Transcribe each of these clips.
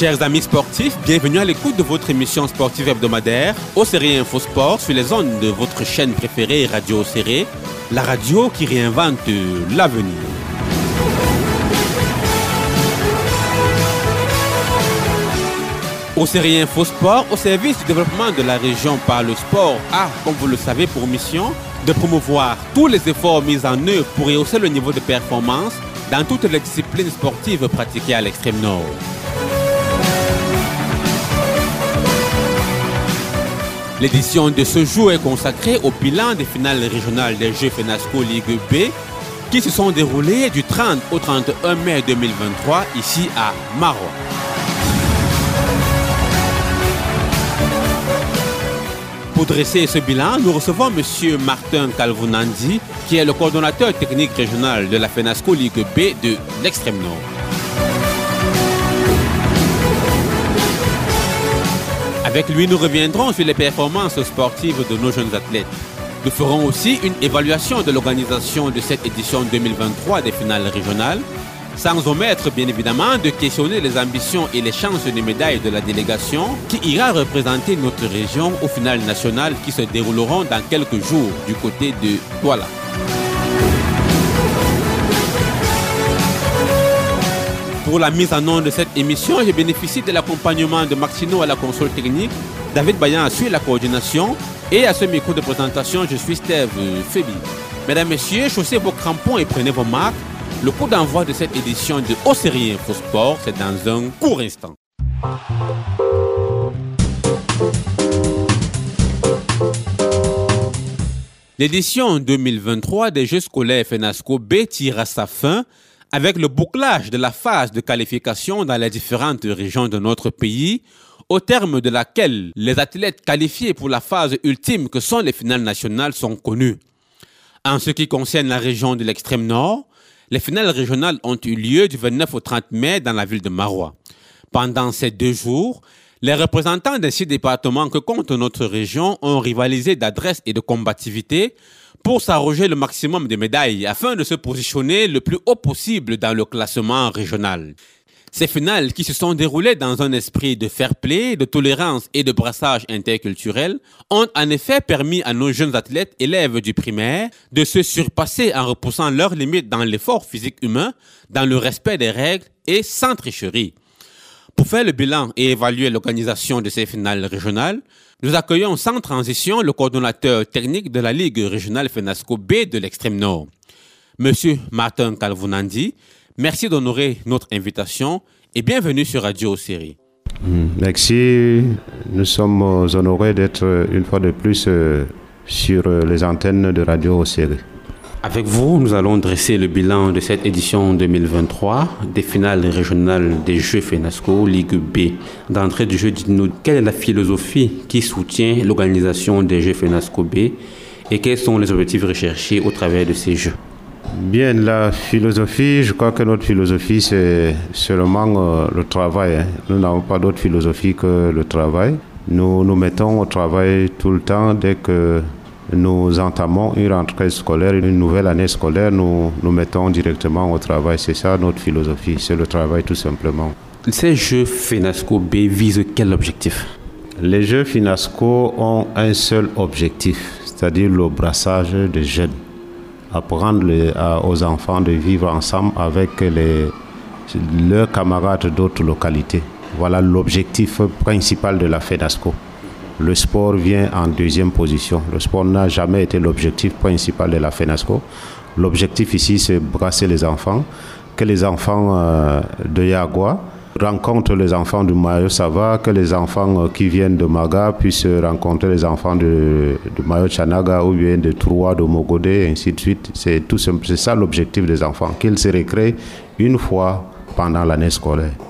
Chers amis sportifs, bienvenue à l'écoute de votre émission sportive hebdomadaire, au Série Info Sport, sur les ondes de votre chaîne préférée Radio Série, la radio qui réinvente l'avenir. Au Série Info Sport, au service du développement de la région par le sport, a, comme vous le savez, pour mission de promouvoir tous les efforts mis en œuvre pour rehausser le niveau de performance dans toutes les disciplines sportives pratiquées à l'extrême nord. L'édition de ce jour est consacrée au bilan des finales régionales des Jeux FENASCO Ligue B qui se sont déroulées du 30 au 31 mai 2023 ici à Maroc. Pour dresser ce bilan, nous recevons M. Martin Calvounandi, qui est le coordonnateur technique régional de la FENASCO Ligue B de l'extrême nord. Avec lui, nous reviendrons sur les performances sportives de nos jeunes athlètes. Nous ferons aussi une évaluation de l'organisation de cette édition 2023 des finales régionales sans omettre bien évidemment de questionner les ambitions et les chances de médailles de la délégation qui ira représenter notre région au final national qui se dérouleront dans quelques jours du côté de Douala. Pour la mise en œuvre de cette émission, je bénéficie de l'accompagnement de Maxino à la console technique, David Bayan assure la coordination. Et à ce micro de présentation, je suis Steve Fébi. Mesdames, Messieurs, chaussez vos crampons et prenez vos marques. Le coup d'envoi de cette édition de Au Série Info Sport, c'est dans un court instant. L'édition 2023 des Jeux scolaires FENASCO B tire à sa fin avec le bouclage de la phase de qualification dans les différentes régions de notre pays, au terme de laquelle les athlètes qualifiés pour la phase ultime que sont les finales nationales sont connus. En ce qui concerne la région de l'extrême nord, les finales régionales ont eu lieu du 29 au 30 mai dans la ville de Marois. Pendant ces deux jours, les représentants des six départements que compte notre région ont rivalisé d'adresse et de combativité pour s'arroger le maximum de médailles afin de se positionner le plus haut possible dans le classement régional. Ces finales qui se sont déroulées dans un esprit de fair play, de tolérance et de brassage interculturel ont en effet permis à nos jeunes athlètes élèves du primaire de se surpasser en repoussant leurs limites dans l'effort physique humain, dans le respect des règles et sans tricherie. Pour faire le bilan et évaluer l'organisation de ces finales régionales, nous accueillons sans transition le coordonnateur technique de la Ligue régionale FENASCO B de l'extrême nord, Monsieur Martin Calvounandi, Merci d'honorer notre invitation et bienvenue sur Radio Série. Hmm, merci. Nous sommes honorés d'être une fois de plus euh, sur euh, les antennes de Radio Série. Avec vous, nous allons dresser le bilan de cette édition 2023 des finales régionales des Jeux FENASCO Ligue B. D'entrée du jeu, dites-nous quelle est la philosophie qui soutient l'organisation des Jeux FENASCO B et quels sont les objectifs recherchés au travers de ces Jeux? Bien, la philosophie, je crois que notre philosophie, c'est seulement euh, le travail. Hein. Nous n'avons pas d'autre philosophie que le travail. Nous nous mettons au travail tout le temps dès que nous entamons une rentrée scolaire, une nouvelle année scolaire, nous nous mettons directement au travail. C'est ça notre philosophie, c'est le travail tout simplement. Ces jeux FINASCO B visent quel objectif? Les jeux FINASCO ont un seul objectif, c'est-à-dire le brassage des jeunes apprendre aux enfants de vivre ensemble avec les, leurs camarades d'autres localités. Voilà l'objectif principal de la FEDASCO. Le sport vient en deuxième position. Le sport n'a jamais été l'objectif principal de la FENASCO. L'objectif ici, c'est brasser les enfants, que les enfants euh, de Yagua rencontrent les enfants du Mayo Sava, que les enfants euh, qui viennent de Maga puissent rencontrer les enfants de, Mayo Chanaga ou bien de Troua, de Mogodé, ainsi de suite. C'est ça l'objectif des enfants, qu'ils se récréent une fois pendant l'année scolaire.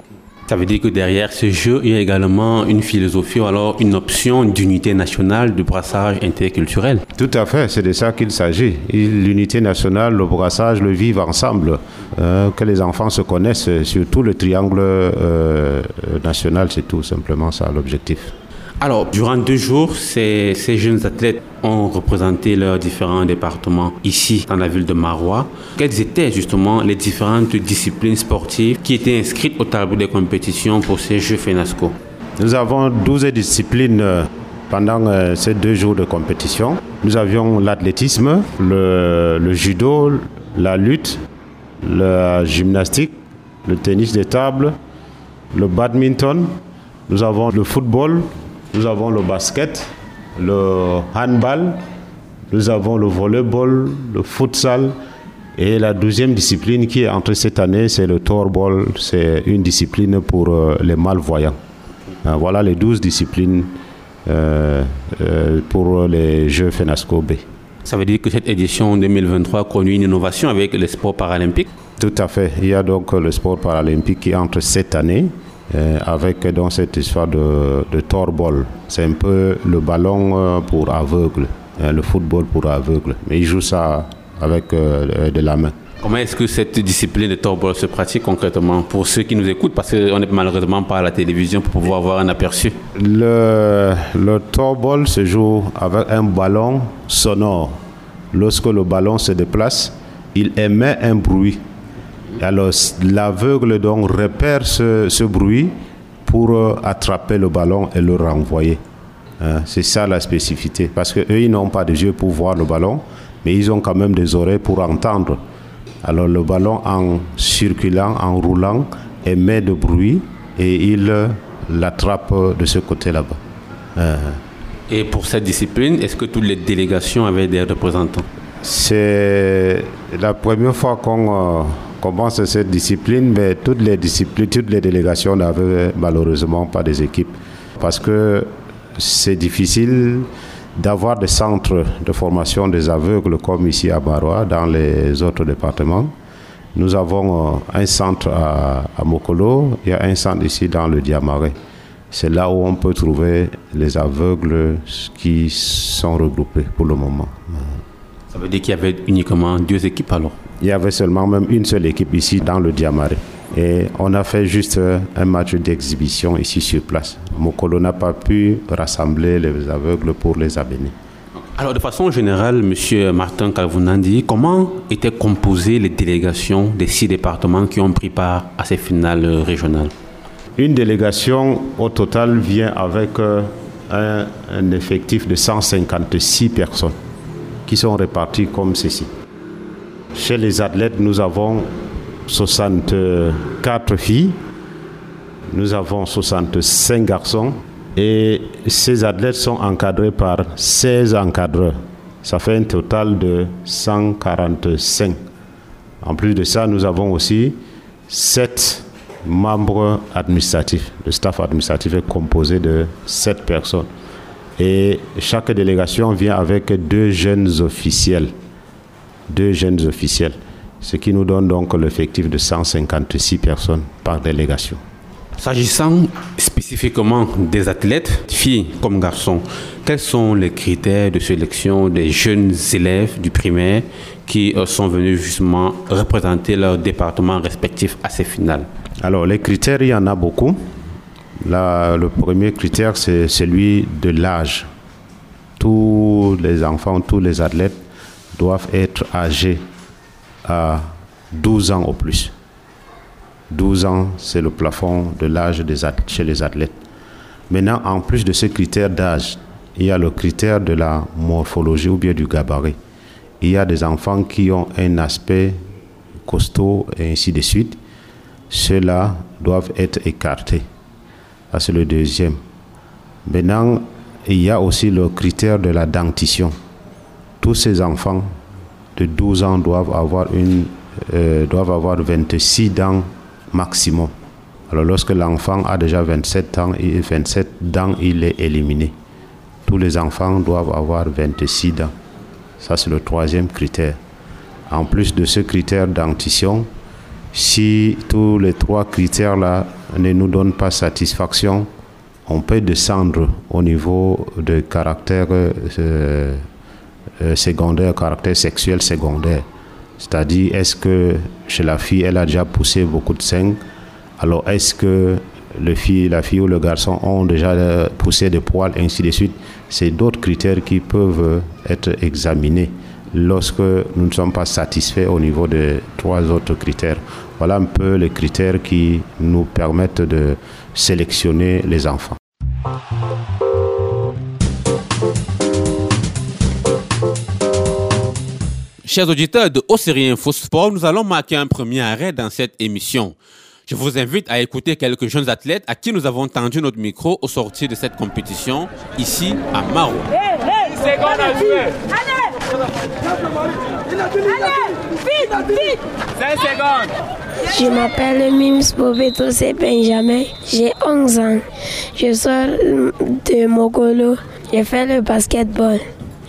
Ça veut dire que derrière ce jeu, il y a également une philosophie ou alors une option d'unité nationale, de brassage interculturel. Tout à fait, c'est de ça qu'il s'agit. L'unité nationale, le brassage, le vivre ensemble, euh, que les enfants se connaissent sur tout le triangle euh, national, c'est tout simplement ça l'objectif. Alors, durant deux jours, ces, jeunes athlètes ont représenté leurs différents départements ici, dans la ville de Marois. Quelles étaient justement les différentes disciplines sportives qui étaient inscrites au tableau des compétitions pour ces Jeux FENASCO? Nous avons 12 disciplines euh, pendant euh, ces deux jours de compétition. Nous avions l'athlétisme, le, le judo, la lutte, la gymnastique, le tennis de table, le badminton, nous avons le football, nous avons le basket, le handball, nous avons le volleyball, le futsal. Et la deuxième discipline qui est entrée cette année, c'est le torball. C'est une discipline pour euh, les malvoyants. Euh, voilà les 12 disciplines euh, pour les Jeux FENASCO B. Ça veut dire que cette édition 2023 conduit une innovation avec les sports paralympiques? Tout à fait. Il y a donc le sport paralympique qui entre cette année avec dans cette histoire de, de torball. C'est un peu le ballon euh, pour aveugles, euh, le football pour aveugles. Mais ils jouent ça avec euh, de la main. Comment est-ce que cette discipline de torball se pratique concrètement pour ceux qui nous écoutent? Parce qu'on n'est malheureusement pas à la télévision pour pouvoir avoir un aperçu. Le, le torball se joue avec un ballon sonore. Lorsque le ballon se déplace, il émet un bruit. Alors l'aveugle donc repère ce, ce bruit pour euh, attraper le ballon et le renvoyer. Hein, C'est ça la spécificité. Parce qu'eux, ils n'ont pas de yeux pour voir le ballon, mais ils ont quand même des oreilles pour entendre. Alors le ballon, en circulant, en roulant, émet de bruit et il euh, l'attrape de ce côté là-bas. Euh, Et pour cette discipline, est-ce que toutes les délégations avaient des représentants? C'est la première fois qu'on euh, commence cette discipline, mais toutes les disciplines, toutes les délégations n'avaient malheureusement pas des équipes. Parce que c'est difficile d'avoir des centres de formation des aveugles comme ici à Marois, dans les autres départements. Nous avons euh, un centre à, à Mokolo, il y a un centre ici dans le Diamaré. C'est là où on peut trouver les aveugles qui sont regroupés pour le moment. Ça veut dire qu'il y avait uniquement deux équipes alors Il y avait seulement même une seule équipe ici dans le Diamaré. Et on a fait juste euh, un match d'exhibition ici sur place. Mokolo n'a pas pu rassembler les aveugles pour les abéner. Alors, de façon générale, M. Martin Kalvounandi, comment étaient composées les délégations des six départements qui ont pris part à ces finales régionales? Une délégation au total vient avec euh, un, un effectif de 156 personnes qui sont réparties comme ceci. Chez les athlètes, nous avons 64 filles, nous avons 65 garçons et ces athlètes sont encadrés par 16 encadreurs. Ça fait un total de 145. En plus de ça, nous avons aussi 7 membres administratifs. Le staff administratif est composé de 7 personnes. Et chaque délégation vient avec deux jeunes officiels. Deux jeunes officiels. Ce qui nous donne donc l'effectif de 156 personnes par délégation. S'agissant spécifiquement des athlètes, filles comme garçons, quels sont les critères de sélection des jeunes élèves du primaire qui euh, sont venus justement représenter leur département respectif à ces finales? Alors, les critères, il y en a beaucoup. Le premier critère, c'est celui de l'âge. Tous les enfants, tous les athlètes doivent être âgés à 12 ans au plus. 12 ans, c'est le plafond de l'âge chez les athlètes. Maintenant, en plus de ce critère d'âge, il y a le critère de la morphologie ou bien du gabarit. Il y a des enfants qui ont un aspect costaud et ainsi de suite. Ceux-là doivent être écartés. Ça, c'est le deuxième. Maintenant, il y a aussi le critère de la dentition. Tous ces enfants de 12 ans doivent avoir, une, euh, doivent avoir 26 dents maximum. Alors lorsque l'enfant a déjà 27 ans, et 27 dents, il est éliminé. Tous les enfants doivent avoir 26 dents. Ça, c'est le troisième critère. En plus de ce critère dentition, si tous les trois critères-là ne nous donnent pas satisfaction, on peut descendre au niveau de caractère euh, euh, secondaire, caractère sexuel secondaire. C'est-à-dire, est-ce que chez la fille, elle a déjà poussé beaucoup de seins Alors, est-ce que le fille, la fille ou le garçon ont déjà poussé des poils, ainsi de suite? C'est d'autres critères qui peuvent être examinés lorsque nous ne sommes pas satisfaits au niveau des trois autres critères. Voilà un peu les critères qui nous permettent de sélectionner les enfants. Chers auditeurs de Océrie Info Sport, nous allons marquer un premier arrêt dans cette émission. Je vous invite à écouter quelques jeunes athlètes à qui nous avons tendu notre micro au sortir de cette compétition ici à Je m'appelle Mims Bobeto Benjamin. J'ai 11 ans. Je sors de Mogolo. J'ai fait le basketball.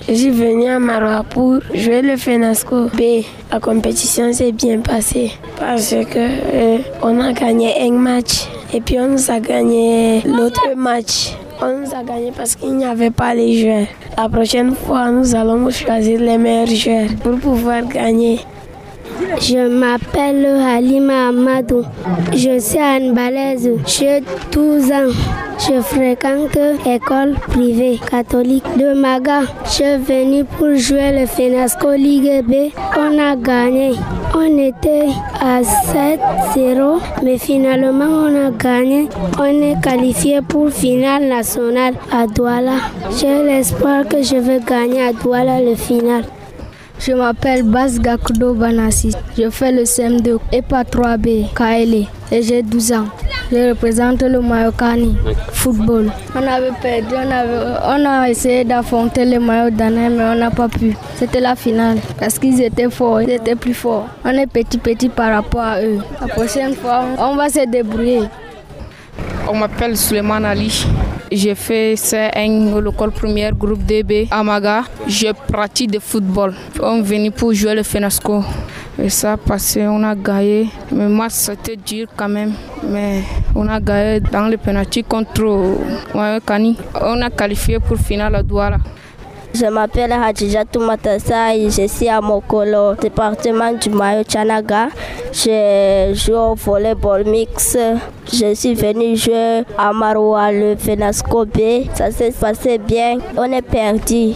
Je suis venu à Maroua pour jouer le FENASCO B. La compétition s'est bien passée parce que euh, on a gagné un match et puis on nous a gagné l'autre match. On nous a gagné parce qu'il n'y avait pas les joueurs. La prochaine fois, nous allons choisir les meilleurs joueurs pour pouvoir gagner. Je m'appelle Halima Amadou. Je suis Balaise. J'ai 12 ans. Je fréquente l'école privée catholique de Maga. Je suis venu pour jouer le FENASCO Ligue B. On a gagné. On était à 7-0, mais finalement on a gagné. On est qualifié pour finale nationale à Douala. J'ai l'espoir que je vais gagner à Douala le final. Je m'appelle Bas Gakudo Banassi. Je fais le CM2 EPA 3B KLE et j'ai 12 ans. Je représente le Mayokani football. On avait perdu, on, a essayé d'affronter les maillots d'année, mais on n'a pas pu. C'était la finale parce qu'ils étaient forts, ils étaient plus forts. On est petit petit par rapport à eux. La prochaine fois, on va se débrouiller. On m'appelle Suleiman Ali. J'ai fait C1 l'école première groupe DB à Maga. Je pratique de football. On est venu pour jouer le FENASCO. Et ça a passé, on a gagné. Mais moi, c'était dur quand même. Mais on a gagné dans le penalty contre Kani. On a qualifié pour finale à Douala. Je m'appelle Hadija Toumatassa et je suis à Mokolo, département du Mayo Chanaga. Je joue au volleyball mix. Je suis venu jouer à Maroua, le Fenasco B. Ça s'est passé bien. On est perdu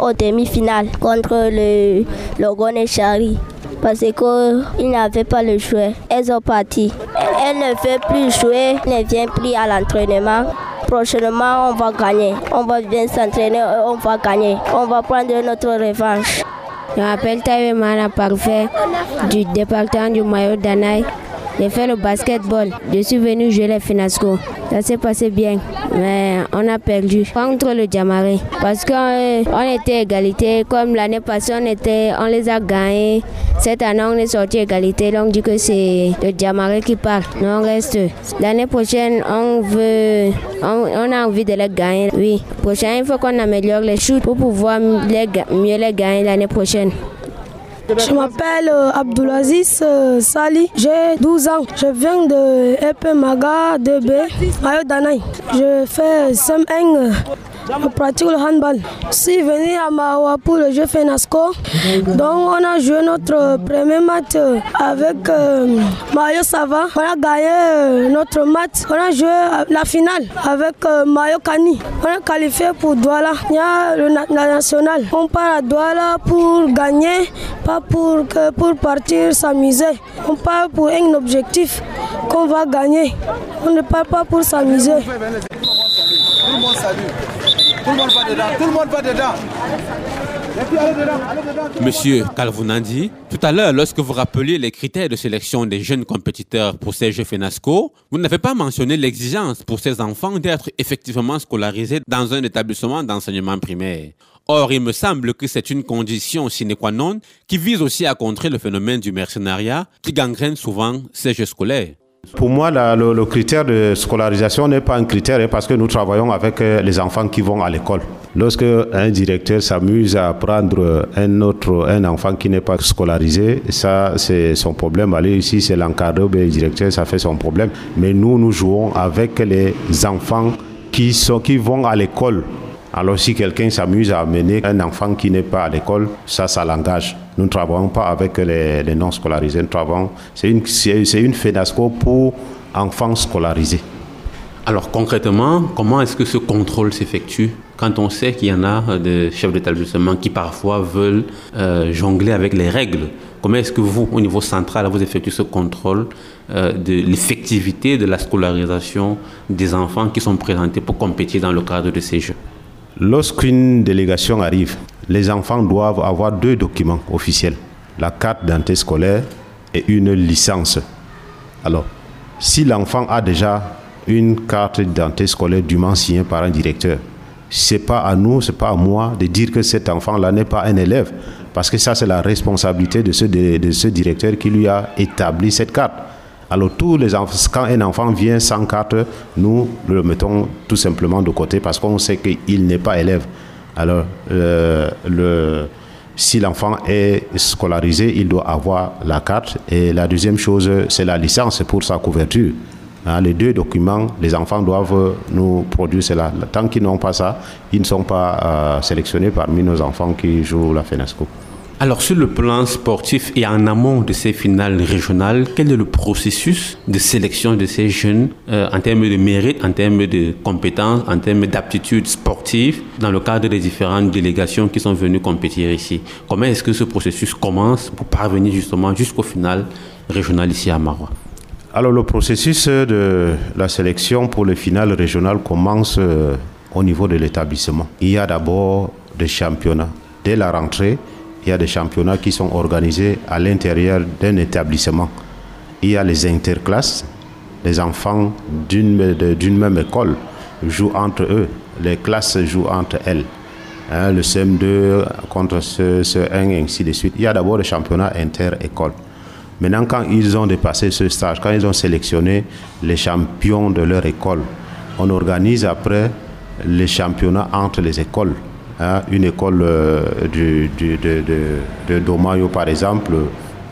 au demi-finale contre le Logone Chari parce qu'ils n'avaient pas le joueur. Elles ont parti. Elles ne veulent plus jouer, ne viennent plus à l'entraînement prochainement, on va gagner. On va bien s'entraîner, on va gagner. On va prendre notre revanche. Je m'appelle Taïwe Mana Parfait du département du Mayo Danaï. J'ai fait le basketball. Je suis venu jouer les Finasco. Ça s'est passé bien, mais on a perdu contre le Djamaré. Parce qu'on était égalité. Comme l'année passée, on, était, on les a gagnés. Cette année, on est sorti égalité. Donc, on dit que c'est le Djamaré qui parle. Non, on reste. L'année prochaine, on veut, on, a envie de les gagner. Oui, prochaine, il faut qu'on améliore les shoots pour pouvoir mieux les gagner l'année prochaine. Je m'appelle euh, Abdulaziz euh, Sali, j'ai 12 ans. Je viens de EP Maga 2B, Mayo Danay. Je fais SEM1 je pratique le handball. Je suis venu à Mawa pour le jeu FENASCO. Donc on a joué notre premier match avec euh, Mayo Sava. On a gagné euh, notre match. On a joué la finale avec euh, Mayo Kani. On a qualifié pour Douala. Il y a le national. On part à Douala pour gagner, pas pour, pour partir s'amuser. On part pour un objectif qu'on va gagner. On ne part pas pour s'amuser. Tout le monde va dedans. Tout le monde va dedans. Monsieur Calvounandi, tout à l'heure, lorsque vous rappeliez les critères de sélection des jeunes compétiteurs pour ces Jeux FENASCO, vous n'avez pas mentionné l'exigence pour ces enfants d'être effectivement scolarisés dans un établissement d'enseignement primaire. Or, il me semble que c'est une condition sine qua non qui vise aussi à contrer le phénomène du mercenariat qui gangrène souvent ces Jeux scolaires. Pour moi, le, critère de scolarisation n'est pas un critère hein, parce que nous travaillons avec euh, les enfants qui vont à l'école. Lorsque un directeur s'amuse à prendre un autre, un enfant qui n'est pas scolarisé, ça c'est son problème. Allez ici, c'est l'encadreur, le directeur, ça fait son problème. Mais nous, nous jouons avec les enfants qui sont, qui vont à l'école alors si quelqu'un s'amuse à amener un enfant qui n'est pas à l'école, ça, ça l'engage. Nous ne travaillons pas avec les, non scolarisés, nous travaillons, c'est une, c'est une FENASCO pour enfants scolarisés. Alors concrètement, comment est-ce que ce contrôle s'effectue quand on sait qu'il y en a des chefs d'établissement qui parfois veulent euh, jongler avec les règles? Comment est-ce que vous, au niveau central, vous effectuez ce contrôle euh, de l'effectivité de la scolarisation des enfants qui sont présentés pour compétir dans le cadre de ces jeux? Lorsqu'une délégation arrive, les enfants doivent avoir deux documents officiels, la carte d'identité scolaire et une licence. Alors, si l'enfant a déjà une carte d'identité scolaire dûment signée par un directeur. C'est pas à nous, c'est pas à moi de dire que cet enfant-là n'est pas un élève, parce que ça c'est la responsabilité de ce, de, ce directeur qui lui a établi cette carte. Alors tous les enfants, quand un enfant vient sans carte, nous le mettons tout simplement de côté parce qu'on sait qu'il n'est pas élève. Alors euh, le, si l'enfant est scolarisé, il doit avoir la carte. Et la deuxième chose, c'est la licence pour sa couverture. Hein, les deux documents, les enfants doivent nous produire cela. Tant qu'ils n'ont pas ça, ils ne sont pas euh, sélectionnés parmi nos enfants qui jouent la FENASCO. Alors sur le plan sportif et en amont de ces finales régionales, quel est le processus de sélection de ces jeunes euh, en termes de mérite, en termes de compétences, en termes d'aptitudes sportives dans le cadre des différentes délégations qui sont venues compétir ici? Comment est-ce que ce processus commence pour parvenir justement jusqu'au final régional ici à Marois? Alors le processus de la sélection pour le final régional commence euh, au niveau de l'établissement. Il y a d'abord des championnats. Dès la rentrée, il y a des championnats qui sont organisés à l'intérieur d'un établissement. Il y a les interclasses. Les enfants d'une même école jouent entre eux. Les classes jouent entre elles. Hein, le CM2 contre ce, ce 1 et ainsi de suite. Il y a d'abord les championnats inter-écoles. Maintenant, quand ils ont dépassé ce stage, quand ils ont sélectionné les champions de leur école, on organise après les championnats entre les écoles. Hein. une école euh, de, de, Domayo, par exemple,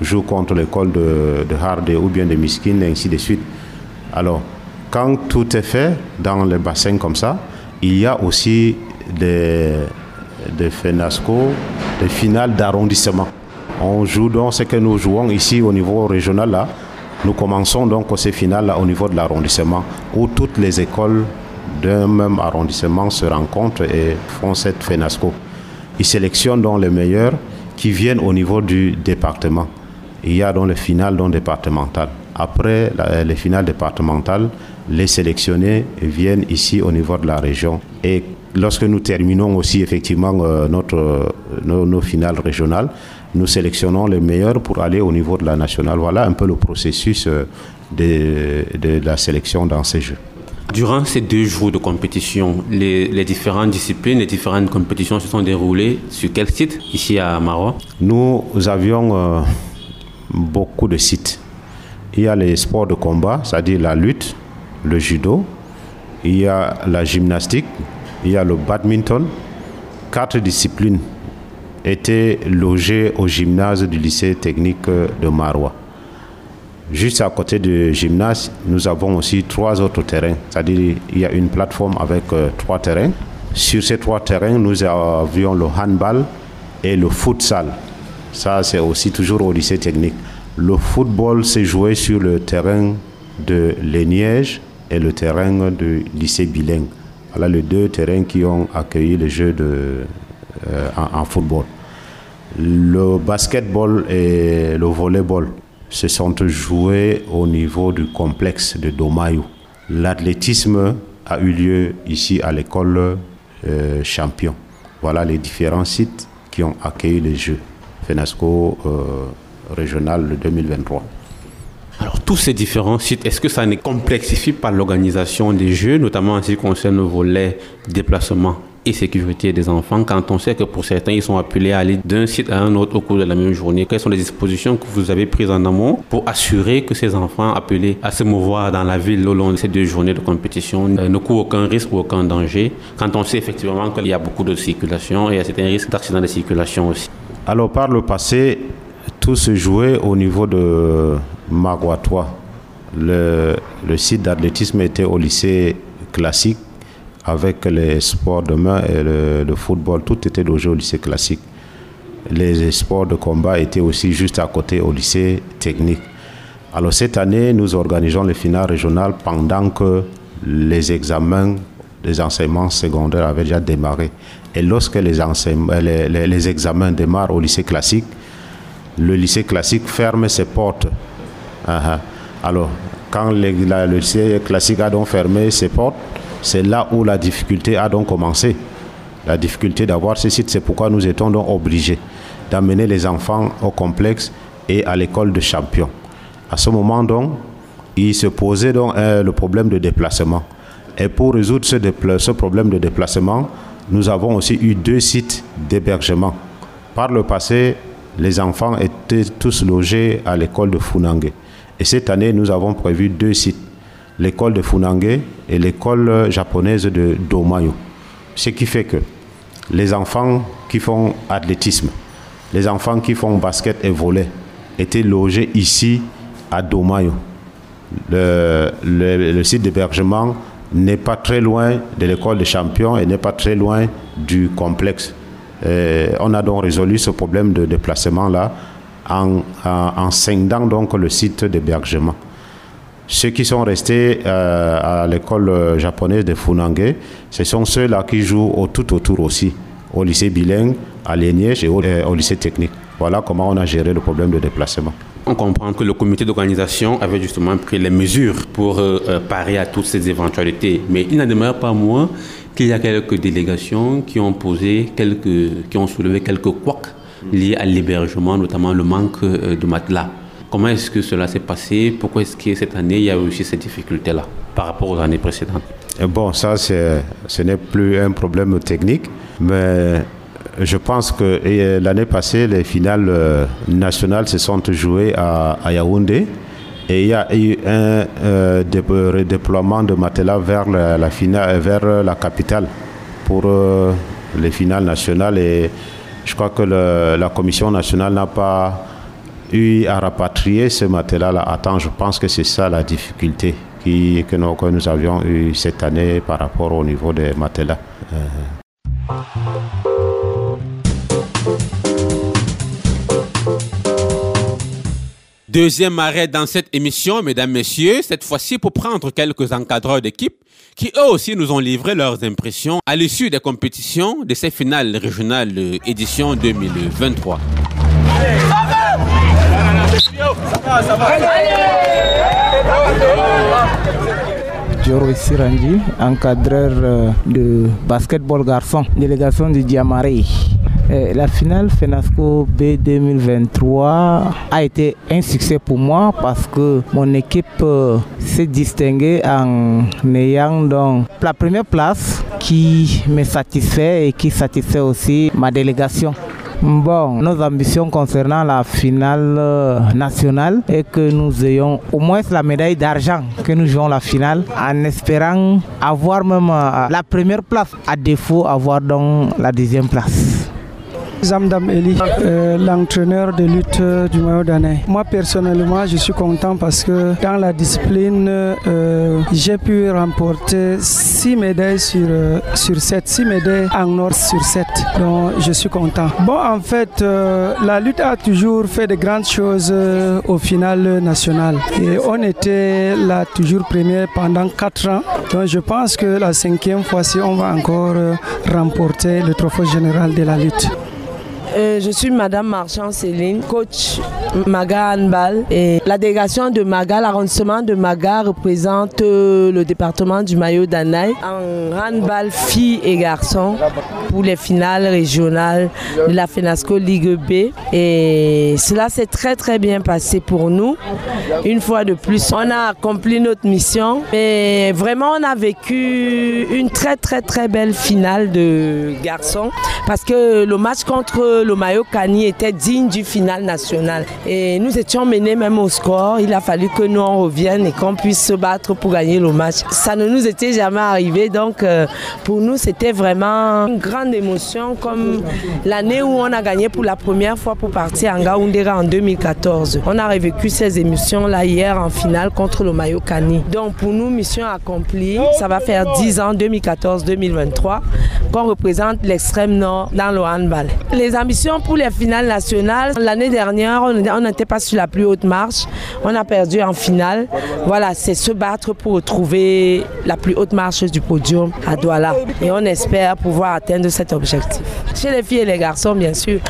joue contre l'école de, de Harde ou bien de Miskin, et ainsi de suite. Alors, quand tout est fait dans les bassins comme ça, il y a aussi des, des FENASCO, des finales d'arrondissement. On joue donc ce que nous jouons ici au niveau régional là. Nous commençons donc ces finales là au niveau de l'arrondissement où toutes les écoles d'un même arrondissement se rencontrent et font cette FENASCO. Ils sélectionnent donc les meilleurs qui viennent au niveau du département. Il y a donc les finales donc départementales. Après les finales départementales, les sélectionnés viennent ici au niveau de la région. Et lorsque nous terminons aussi effectivement euh, notre, nos finales régionales, nous sélectionnons les meilleurs pour aller au niveau de la nationale. Voilà un peu le processus euh, de, la sélection dans ces Jeux. Durant ces deux jours de compétition, les, différentes disciplines, les différentes compétitions se sont déroulées sur quel site ici à Marois Nous avions euh, beaucoup de sites. Il y a les sports de combat, c'est-à-dire la lutte, le judo, il y a la gymnastique, il y a le badminton, quatre disciplines était logé au gymnase du lycée technique de Marois. Juste à côté du gymnase, nous avons aussi trois autres terrains, c'est-à-dire il y a une plateforme avec euh, trois terrains. Sur ces trois terrains, nous avions le handball et le futsal. Ça, c'est aussi toujours au lycée technique. Le football s'est joué sur le terrain de Léniège et le terrain du lycée bilingue. Voilà les deux terrains qui ont accueilli les Jeux de, euh, en, football. Le basketball et le volleyball se sont joués au niveau du complexe de Domayou. L'athlétisme a eu lieu ici à l'école euh, Champion. Voilà les différents sites qui ont accueilli les Jeux FENASCO euh, régional 2023. Alors tous ces différents sites, est-ce que ça ne complexifie pas l'organisation des Jeux, notamment en ce qui concerne le volet déplacement? Et sécurité des enfants quand on sait que pour certains, ils sont appelés à aller d'un site à un autre au cours de la même journée. Quelles sont les dispositions que vous avez prises en amont pour assurer que ces enfants appelés à se mouvoir dans la ville au long de ces deux journées de compétition euh, ne courent aucun risque ou aucun danger quand on sait effectivement qu'il y a beaucoup de circulation et il y a un risque d'accident de circulation aussi? Alors par le passé, tout se jouait au niveau de Maguatois. Le site d'athlétisme était au lycée classique avec les sports de main et le, football, tout était logé au lycée classique. Les sports de combat étaient aussi juste à côté au lycée technique. Alors cette année, nous organisons les finales régionales pendant que les examens des enseignements secondaires avaient déjà démarré. Et lorsque les, les, examens démarrent au lycée classique, le lycée classique ferme ses portes. Ah, ah. Alors, quand le lycée classique a donc fermé ses portes, c'est là où la difficulté a donc commencé. La difficulté d'avoir ce site, c'est pourquoi nous étions donc obligés d'amener les enfants au complexe et à l'école de champions. À ce moment donc, il se posait donc euh, le problème de déplacement. Et pour résoudre ce, ce, problème de déplacement, nous avons aussi eu deux sites d'hébergement. Par le passé, les enfants étaient tous logés à l'école de Funangue. Et cette année, nous avons prévu deux sites, l'école de Funangue et l'école japonaise de Domayo. Ce qui fait que les enfants qui font athlétisme, les enfants qui font basket et volley étaient logés ici à Domayo. Le, site d'hébergement n'est pas très loin de l'école des champions et n'est pas très loin du complexe. on a donc résolu ce problème de déplacement-là en, en, donc le site d'hébergement. Ceux qui sont restés euh, à l'école japonaise de Funangue, ce sont ceux-là qui jouent au, tout autour aussi, au lycée bilingue, à l'ENIEJ et au lycée technique. Voilà comment on a géré le problème de déplacement. On comprend que le comité d'organisation avait justement pris les mesures pour euh, euh, parer à toutes ces éventualités. Mais il n'en demeure pas moins qu'il y a quelques délégations qui ont qui ont soulevé quelques couacs liés à l'hébergement, notamment le manque euh, de matelas. Comment est-ce que cela s'est passé? Pourquoi est-ce que cette année, il y a aussi ces difficultés-là par rapport aux années précédentes? Bon, ça, ce n'est plus un problème technique, mais je pense que euh, l'année passée, les finales euh, nationales se sont jouées à, Yaoundé et il y a eu un euh, redéploiement de matelas vers la, finale, vers la capitale pour les finales nationales et je crois que la commission nationale n'a pas eu à rapatrier ce matelas-là à temps. Je pense que c'est ça la difficulté qui, que, nous, que, nous, avions eu cette année par rapport au niveau des matelas. Deuxième arrêt dans cette émission, mesdames, messieurs, cette fois-ci pour prendre quelques encadreurs d'équipe qui eux aussi nous ont livré leurs impressions à l'issue des compétitions de ces finales régionales édition 2023. Joro Sirandi, encadreur euh, de basketball garçon, délégation du Diamari. Euh, la finale FENASCO B 2023 a été un succès pour moi parce que mon équipe euh, s'est distinguée en ayant donc la première place qui me satisfait et qui satisfait aussi ma délégation. Bon, nos ambitions concernant la finale euh, nationale est que nous ayons au moins la médaille d'argent, que nous jouons la finale, en espérant avoir même la première place, à défaut avoir donc la deuxième place. Zamdam Eli, euh, l'entraîneur de lutte du maillot d'année. Moi personnellement, je suis content parce que dans la discipline, euh, j'ai pu remporter 6 médailles sur, euh, sur 7, 6 médailles en or sur 7. Donc je suis content. Bon, en fait, la lutte a toujours fait de grandes choses au final national. Et on était là toujours premier pendant 4 ans. Donc je pense que la cinquième fois-ci, on va encore remporter le trophée général de la lutte. Euh, je suis Madame Marchand Céline, coach Maga Handball. Et la délégation de Maga, l'arrondissement de Maga représente euh, le département du maillot d'Anaï en handball filles et garçons pour les finales régionales de la FENASCO Ligue B. Et cela s'est très très bien passé pour nous. Une fois de plus, on a accompli notre mission. Et vraiment, on a vécu une très très très belle finale de garçons parce que le match contre le maillot Kani était digne du final national. Et nous étions menés même au score. Il a fallu que nous en revienne et qu'on puisse se battre pour gagner le match. Ça ne nous était jamais arrivé. Donc euh, pour nous, c'était vraiment une grande émotion comme l'année où on a gagné pour la première fois pour partir en Gaoundera en 2014. On a revécu ces émissions-là hier en finale contre le maillot Kani. Donc pour nous, mission accomplie. Ça va faire 10 ans, 2014-2023. Qu'on représente l'extrême nord dans le handball. Les ambitions pour les finales nationales, l'année dernière, on n'était pas sur la plus haute marche. On a perdu en finale. Voilà, c'est se battre pour retrouver la plus haute marche du podium à Douala. Et on espère pouvoir atteindre cet objectif. Chez les filles et les garçons, bien sûr.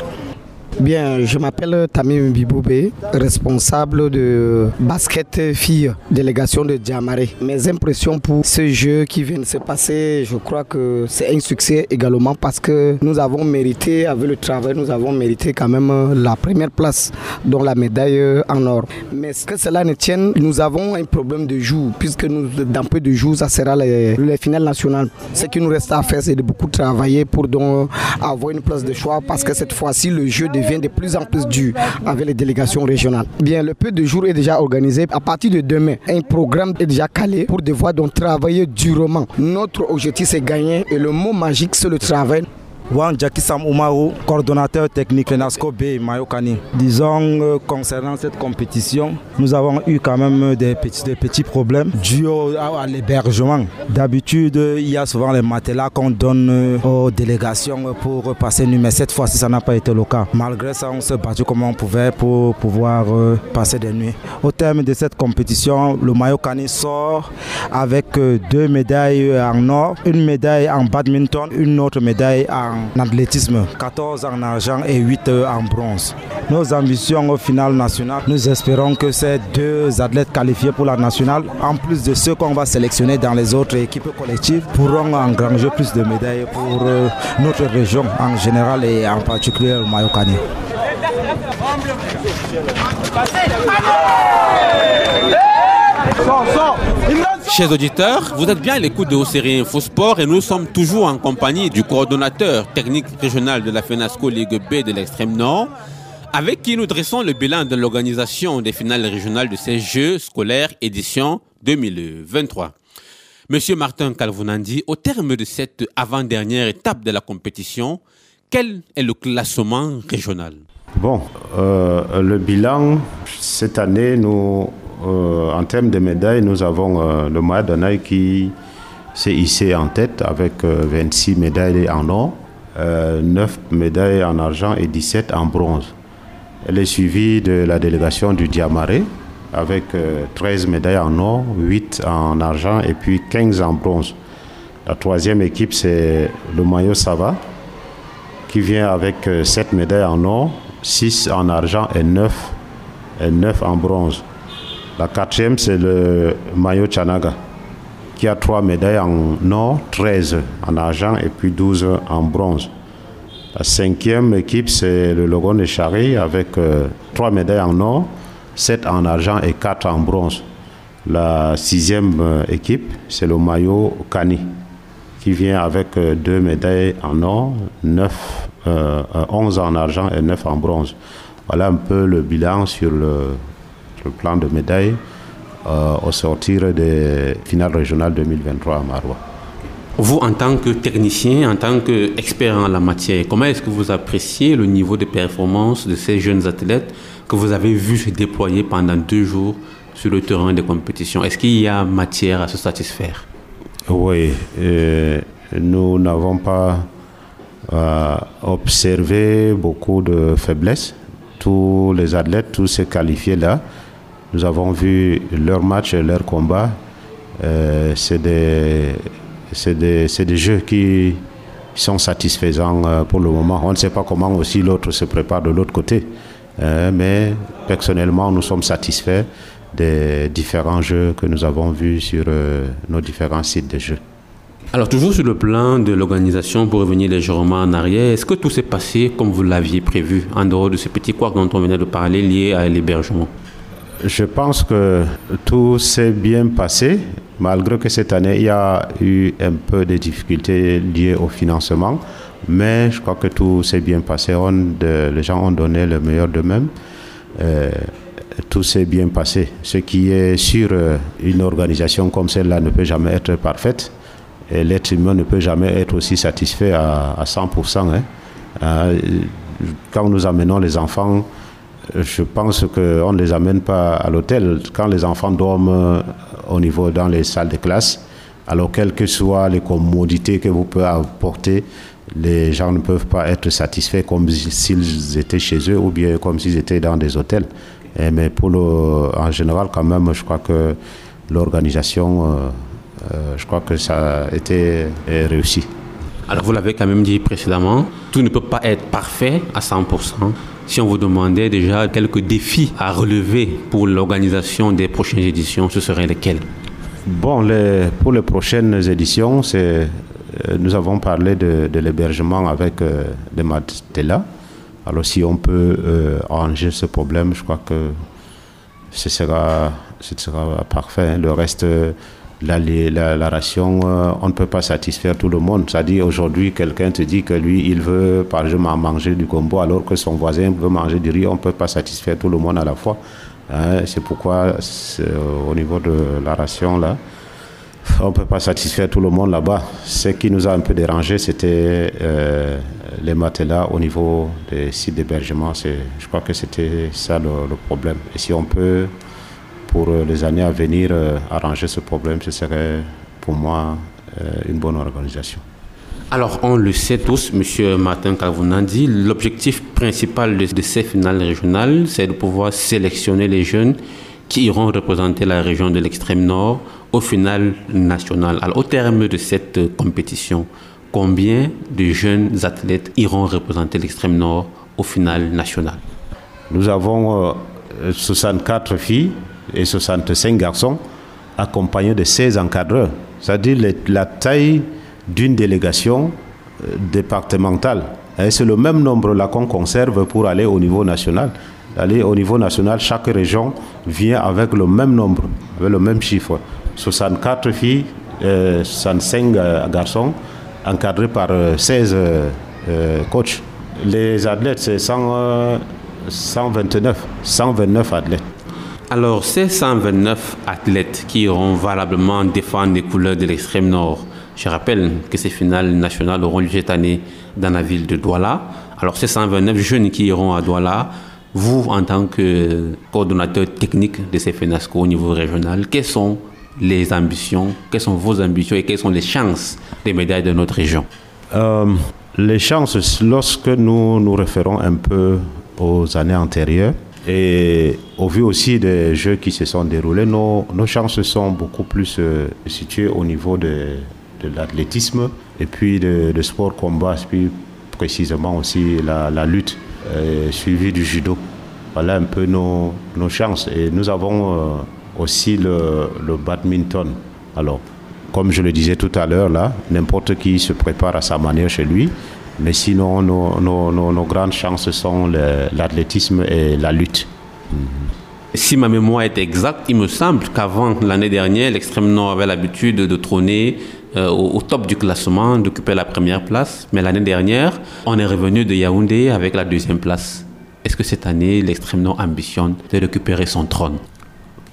Bien, je m'appelle Tamim Biboubé, responsable de basket fille, délégation de Diamaré. Mes impressions pour ce jeu qui vient de se passer, je crois que c'est un succès également parce que nous avons mérité, avec le travail, nous avons mérité quand même la première place, dont la médaille en or. Mais ce que cela ne tienne, nous avons un problème de jour, puisque dans peu de jours, ça sera les, les finales nationales. Ce qui nous reste à faire, c'est de beaucoup travailler pour donc avoir une place de choix parce que cette fois-ci, le jeu de devient de plus en plus dur avec les délégations régionales. Bien, le peu de jours est déjà organisé. À partir de demain, un programme est déjà calé pour devoir donc travailler durement. Notre objectif, c'est gagner et le mot magique, c'est le travail. Wan Jakisam Oumarou, coordonnateur technique FENASCO B Mayokani. Disons, euh, concernant cette compétition, nous avons eu quand même des petits, des petits problèmes dus à, l'hébergement. D'habitude, il y a souvent les matelas qu'on donne euh, aux délégations pour passer nuit, mais cette fois-ci, ça n'a pas été le cas. Malgré ça, on s'est battu comme on pouvait pour pouvoir euh, passer des nuits. Au terme de cette compétition, le Mayokani sort avec deux médailles en or, une médaille en badminton, une autre médaille en en athlétisme, 14 en argent et 8 en bronze. Nos ambitions au final national, nous espérons que ces deux athlètes qualifiés pour la nationale, en plus de ceux qu'on va sélectionner dans les autres équipes collectives, pourront engranger plus de médailles pour euh, notre région en général et en particulier le Mayokani. Chers auditeurs, vous êtes bien à l'écoute de série Info Sport et nous sommes toujours en compagnie du coordonnateur technique régional de la FENASCO Ligue B de l'extrême nord, avec qui nous dressons le bilan de l'organisation des finales régionales de ces Jeux scolaires édition 2023. Monsieur Martin Calvonandi, au terme de cette avant-dernière étape de la compétition, quel est le classement régional? Bon, euh, le bilan, cette année, nous euh, en termes de médailles, nous avons euh, le Maya Danaï qui s'est hissé en tête avec 26 euh, médailles en or, 9 médailles en argent et 17 en bronze. Elle est suivie de la délégation du Diamaré avec 13 médailles en or, 8 en argent et puis 15 en bronze. La troisième équipe, c'est le maillot Sava qui vient avec 7 médailles en or, 6 en argent et 9, et 9 en bronze. La quatrième, c'est le maillot Chanaga, qui a trois médailles en or, 13 en argent et puis 12 en bronze. La cinquième équipe, c'est le Logon de Chari avec euh, trois médailles en or, 7 en argent et 4 en bronze. La sixième euh, équipe, c'est le maillot Kani, qui vient avec euh, deux médailles en or, 9, 11 en argent et 9 en bronze. Voilà un peu le bilan sur le, le plan de médaille euh, au sortir des finales régionales 2023 à Marois. Vous, en tant que technicien, en tant qu'expert en la matière, comment est-ce que vous appréciez le niveau de performance de ces jeunes athlètes que vous avez vus se déployer pendant deux jours sur le terrain des compétitions? Est-ce qu'il y a matière à se satisfaire? Oui, nous n'avons pas euh, observé beaucoup de faiblesses. Tous les athlètes, tous ces qualifiés là, nous avons vu leur match et leur combat. Euh, c'est des, des, jeux qui sont satisfaisants euh, pour le moment. On ne sait pas comment aussi l'autre se prépare de l'autre côté. Euh, mais personnellement, nous sommes satisfaits des différents jeux que nous avons vus sur nos différents sites de jeux. Alors toujours sur le plan de l'organisation, pour revenir légèrement en arrière, est-ce que tout s'est passé comme vous l'aviez prévu, en dehors de ce petit couac dont on venait de parler lié à l'hébergement? Je pense que tout s'est bien passé, malgré que cette année, il y a eu un peu de difficultés liées au financement. Mais je crois que tout s'est bien passé. les gens ont donné le meilleur d'eux-mêmes. Euh, tout s'est bien passé. Ce qui est sûr, euh, une organisation comme celle-là ne peut jamais être parfaite. Et l'être humain ne peut jamais être aussi satisfait à, 100%. Hein. Euh, quand nous amenons les enfants je pense qu'on ne les amène pas à l'hôtel. Quand les enfants dorment au niveau dans les salles de classe, Alors, quelles que soient les commodités que vous pouvez apporter, les gens ne peuvent pas être satisfaits comme s'ils étaient chez eux ou bien comme s'ils étaient dans des hôtels. mais pour le, en général, quand même, je crois que l'organisation, euh, euh, je crois que ça a été réussi. Alors vous l'avez quand même dit précédemment, tout ne peut pas être parfait à 100%. Si on vous demandait déjà quelques défis à relever pour l'organisation des prochaines éditions, ce seraient lesquels? Bon, pour les prochaines éditions, euh, nous avons parlé de, l'hébergement avec euh. Alors si on peut euh, arranger ce problème, je crois que ce sera, ce sera parfait. Le reste, la, la, ration, on ne peut pas satisfaire tout le monde. C'est-à-dire aujourd'hui, quelqu'un te dit que lui, il veut par exemple manger du gombo alors que son voisin veut manger du riz. On ne peut pas satisfaire tout le monde à la fois. Hein, c'est pourquoi au niveau de la ration, là, on ne peut pas satisfaire tout le monde là-bas. Ce qui nous a un peu dérangé, c'était euh, les matelas au niveau des sites d'hébergement. Je crois que c'était ça le, problème. Et si on peut, pour les années à venir, euh, arranger ce problème, ce serait pour moi euh, une bonne organisation. Alors, on le sait tous, M. Martin Calvounandi, l'objectif principal de, ces finales régionales, c'est de pouvoir sélectionner les jeunes qui iront représenter la région de l'extrême nord au final national. Alors, au terme de cette compétition, combien de jeunes athlètes iront représenter l'extrême nord au final national? Nous avons 64 euh, filles et 65 garçons accompagnés de 16 encadreurs. C'est-à-dire la taille d'une délégation euh, départementale. Et c'est le même nombre là qu'on conserve pour aller au niveau national. Aller au niveau national, chaque région vient avec le même nombre, avec le même chiffre. 64 filles, 65 euh, garçons, encadrés par 16 euh, coachs. Les athlètes, c'est 129, 129 athlètes. Alors, ces 129 athlètes qui iront valablement défendre les couleurs de l'extrême nord, je rappelle que ces finales nationales auront lieu cette année dans la ville de Douala. Alors, ces 129 jeunes qui iront à Douala, vous, en tant que coordonnateur technique de ces FENASCO au niveau régional, quelles sont les ambitions, quelles sont vos ambitions et quelles sont les chances des médailles de notre région? Euh, Les chances, lorsque nous nous référons un peu aux années antérieures, et au vu aussi des jeux qui se sont déroulés, nos, chances sont beaucoup plus euh, situées au niveau de, de l'athlétisme et puis de, sport combat, puis précisément aussi la, lutte euh, suivie du judo. Voilà un peu nos, nos chances. Et nous avons euh, aussi le, le, badminton. Alors, comme je le disais tout à l'heure, là, n'importe qui se prépare à sa manière chez lui. Mais sinon, nos, nos, nos grandes chances sont l'athlétisme et la lutte. Si ma mémoire est exacte, il me semble qu'avant l'année dernière, l'extrême nord avait l'habitude de trôner euh, au, top du classement, d'occuper la première place. Mais l'année dernière, on est revenu de Yaoundé avec la deuxième place. Est-ce que cette année, l'extrême nord ambitionne de récupérer son trône?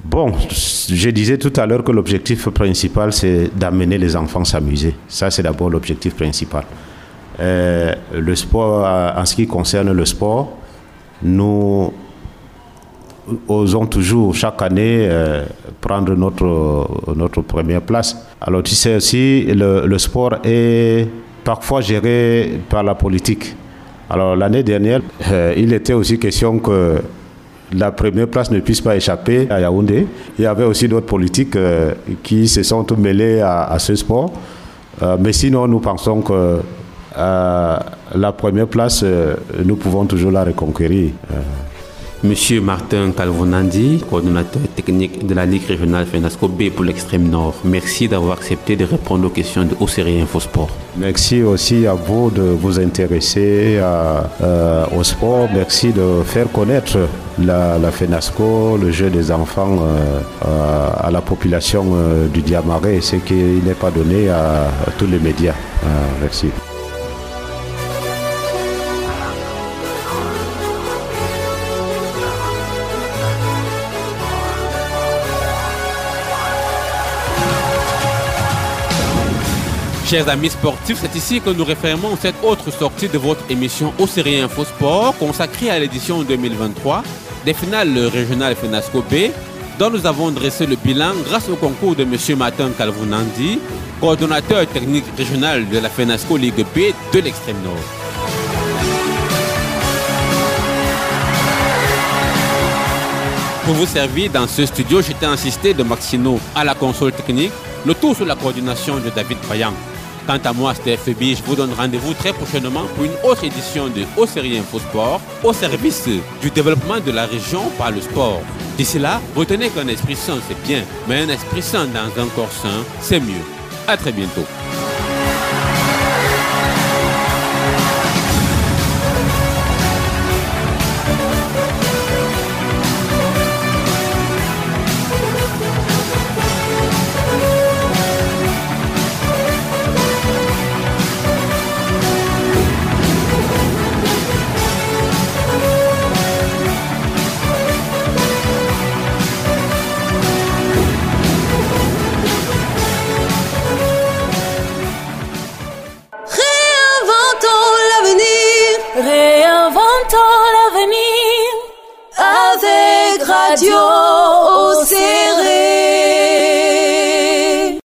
Bon, je disais tout à l'heure que l'objectif principal, c'est d'amener les enfants s'amuser. Ça, c'est d'abord l'objectif principal. Euh, le sport, en ce qui concerne le sport, nous osons toujours chaque année euh, prendre notre, notre première place. Alors tu sais aussi, le, sport est parfois géré par la politique. Alors l'année dernière, euh, il était aussi question que la première place ne puisse pas échapper à Yaoundé. Il y avait aussi d'autres politiques qui se sont mêlés à, à ce sport. mais sinon, nous pensons que la première place, nous pouvons toujours la reconquérir. Monsieur Martin Calvonandi, coordonnateur technique de la Ligue régionale FENASCO B pour l'extrême nord, merci d'avoir accepté de répondre aux questions de Océrie Infosport. Merci aussi à vous de vous intéresser euh, au sport. Merci de faire connaître la, FENASCO, le jeu des enfants euh, euh, à la population du Diamaré, ce qui n'est pas donné à, à tous les médias. merci. Chers amis sportifs, c'est ici que nous référons cette autre sortie de votre émission Au Série Info Sport consacrée à l'édition 2023 des finales régionales FENASCO B dont nous avons dressé le bilan grâce au concours de M. Martin Calvounandi, coordonnateur technique régional de la FENASCO Ligue B de l'extrême nord. Pour vous servir dans ce studio, j'étais insisté de Maxino à la console technique, le tout sous la coordination de David Payan. Quant à moi, c'était FB, je vous donne rendez-vous très prochainement pour une autre édition de Haut Série Sport au service du développement de la région par le sport. D'ici là, retenez qu'un esprit sain c'est bien, mais un esprit sain dans un corps sain, c'est mieux. À très bientôt.